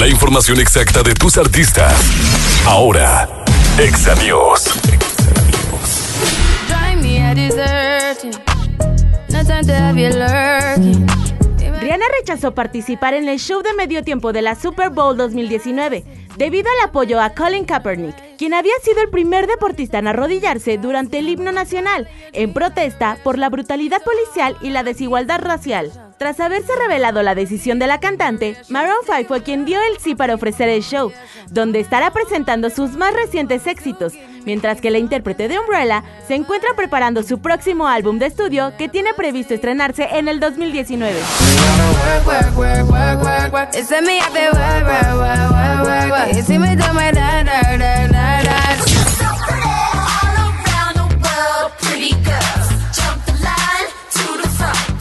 La información exacta de tus artistas. Ahora, Exa News. Rihanna rechazó participar en el show de medio tiempo de la Super Bowl 2019 debido al apoyo a Colin Kaepernick, quien había sido el primer deportista en arrodillarse durante el himno nacional, en protesta por la brutalidad policial y la desigualdad racial. Tras haberse revelado la decisión de la cantante, Maroon 5 fue quien dio el sí para ofrecer el show, donde estará presentando sus más recientes éxitos, mientras que la intérprete de Umbrella se encuentra preparando su próximo álbum de estudio que tiene previsto estrenarse en el 2019.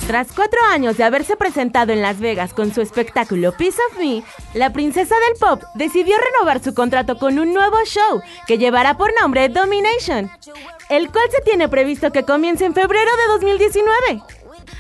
Tras cuatro años de haberse presentado en Las Vegas con su espectáculo Piece of Me, la princesa del pop decidió renovar su contrato con un nuevo show que llevará por nombre Domination, el cual se tiene previsto que comience en febrero de 2019.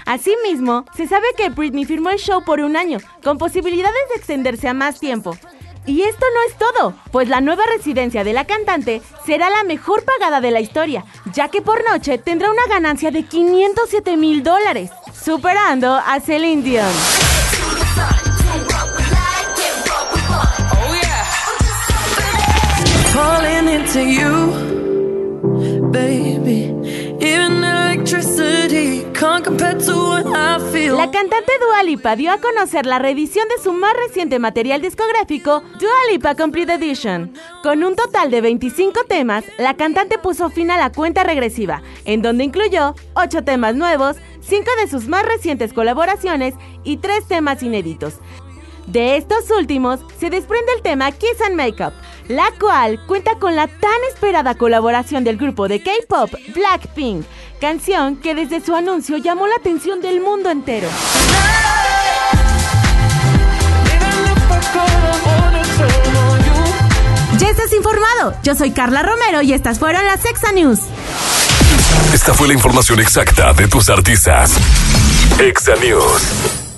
Asimismo, se sabe que Britney firmó el show por un año, con posibilidades de extenderse a más tiempo. Y esto no es todo, pues la nueva residencia de la cantante será la mejor pagada de la historia, ya que por noche tendrá una ganancia de 507 mil dólares, superando a Celine baby. Electricity. La cantante Dua Lipa dio a conocer la reedición de su más reciente material discográfico, Dua Lipa Complete Edition. Con un total de 25 temas, la cantante puso fin a la cuenta regresiva, en donde incluyó 8 temas nuevos, 5 de sus más recientes colaboraciones y 3 temas inéditos. De estos últimos se desprende el tema Kiss and Makeup, la cual cuenta con la tan esperada colaboración del grupo de K-pop Blackpink, canción que desde su anuncio llamó la atención del mundo entero. Ya estás informado, yo soy Carla Romero y estas fueron las Exa News. Esta fue la información exacta de tus artistas. Exa News.